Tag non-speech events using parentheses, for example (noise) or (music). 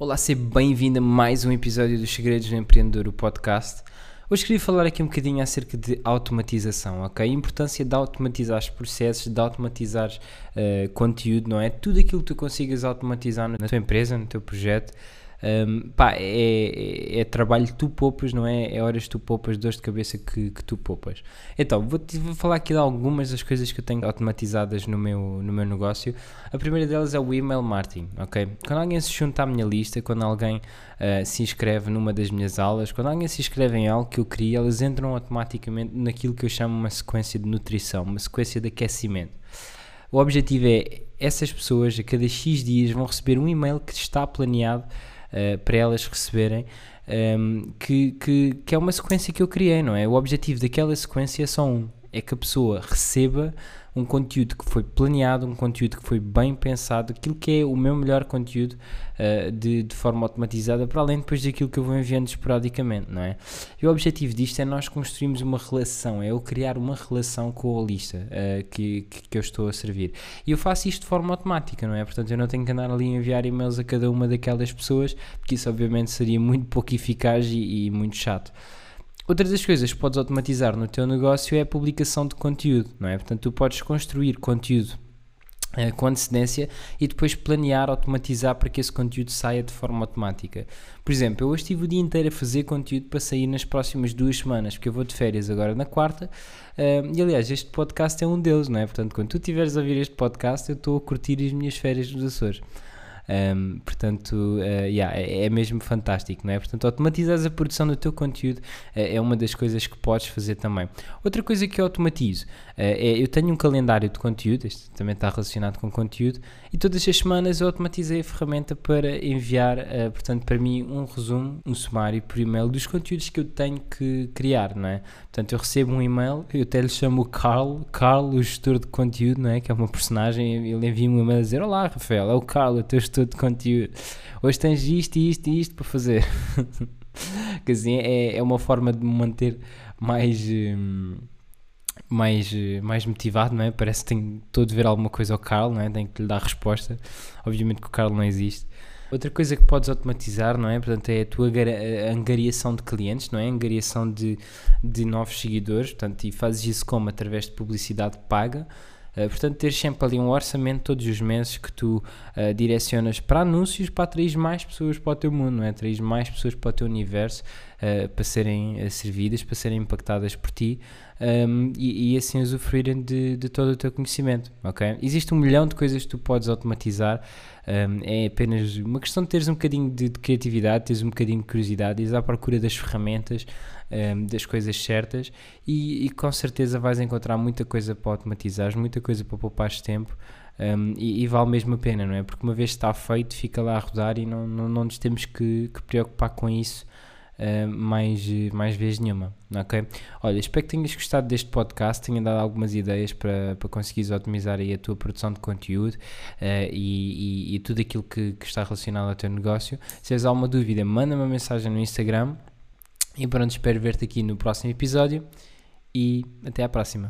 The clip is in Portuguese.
Olá, seja bem-vindo a mais um episódio dos Segredos do Empreendedor, o podcast. Hoje queria falar aqui um bocadinho acerca de automatização, ok? A importância de automatizar os processos, de automatizar uh, conteúdo, não é? Tudo aquilo que tu consigas automatizar na tua empresa, no teu projeto, um, pá, é, é, é, trabalho que tu poupas, não é? É horas que tu poupas, dores de cabeça que, que tu poupas. Então, vou, vou falar aqui de algumas das coisas que eu tenho automatizadas no meu, no meu negócio. A primeira delas é o email marketing, ok? Quando alguém se junta à minha lista, quando alguém uh, se inscreve numa das minhas aulas, quando alguém se inscreve em algo que eu criei, elas entram automaticamente naquilo que eu chamo uma sequência de nutrição, uma sequência de aquecimento. O objetivo é essas pessoas a cada X dias vão receber um e-mail que está planeado uh, para elas receberem, um, ehm, que, que, que é uma sequência que eu criei, não é? O objetivo daquela sequência é só um: é que a pessoa receba um conteúdo que foi planeado, um conteúdo que foi bem pensado, aquilo que é o meu melhor conteúdo uh, de, de, forma automatizada, para além depois daquilo que eu vou enviando esporadicamente, não é? E o objetivo disto é nós construirmos uma relação, é eu criar uma relação com a lista uh, que, que, que, eu estou a servir. E eu faço isto de forma automática, não é? Portanto, eu não tenho que andar ali a enviar e-mails a cada uma daquelas pessoas, porque isso obviamente seria muito pouco eficaz e, e muito chato. Outra das coisas que podes automatizar no teu negócio é a publicação de conteúdo, não é? Portanto, tu podes construir conteúdo uh, com antecedência e depois planear, automatizar para que esse conteúdo saia de forma automática. Por exemplo, eu hoje estive o dia inteiro a fazer conteúdo para sair nas próximas duas semanas, porque eu vou de férias agora na quarta, uh, e aliás, este podcast é um deles, não é? Portanto, quando tu estiveres a ouvir este podcast, eu estou a curtir as minhas férias nos Açores. Um, portanto, uh, yeah, é, é, mesmo fantástico, não é? Portanto, automatizares a produção do teu conteúdo uh, é uma das coisas que podes fazer também. Outra coisa que eu automatizo uh, é eu tenho um calendário de conteúdo, este também está relacionado com conteúdo, e todas as semanas eu automatizei a ferramenta para enviar, portanto, para mim, um resumo, um sumário por e-mail dos conteúdos que eu tenho que criar, não é? Portanto, eu recebo um e-mail, eu até lhe chamo Carl, Carl, o gestor de conteúdo, não é? Que é uma personagem, ele envia um e-mail a dizer: Olá, Rafael, é o Carl, o teu gestor de conteúdo. Hoje tens isto, isto e isto para fazer. (laughs) Quer dizer, é, é uma forma de me manter mais. Hum, mais, mais motivado, não é? Parece que tenho todo de ver alguma coisa ao Carl, não é? Tenho que lhe dar resposta. Obviamente que o Carl não existe. Outra coisa que podes automatizar, não é? Portanto, é a tua angariação de clientes, não é? Angariação de, de novos seguidores, portanto, e fazes isso como? Através de publicidade paga. Uh, portanto, ter sempre ali um orçamento todos os meses que tu uh, direcionas para anúncios para atrair mais pessoas para o teu mundo, é? Atrair mais pessoas para o teu universo uh, para serem servidas, para serem impactadas por ti um, e, e, assim usufruírem de, de, todo o teu conhecimento, ok? Existe um milhão de coisas que tu podes automatizar, um, é apenas uma questão de teres um bocadinho de, de criatividade, teres um bocadinho de curiosidade, ires à procura das ferramentas, um, das coisas certas e, e, com certeza vais encontrar muita coisa para automatizar, muita para poupar tempo. Um, e, e, vale mesmo a pena, não é? Porque uma vez está feito, fica lá a rodar e não, não, não nos temos que, que preocupar com isso uh, mais, mais vezes nenhuma, ok? Olha, espero que tenhas gostado deste podcast, tenha dado algumas ideias para, para conseguires otimizar aí a tua produção de conteúdo uh, e, e, e, tudo aquilo que, que, está relacionado ao teu negócio. Se tens alguma dúvida, manda-me uma mensagem no Instagram e pronto, espero ver-te aqui no próximo episódio e até à próxima.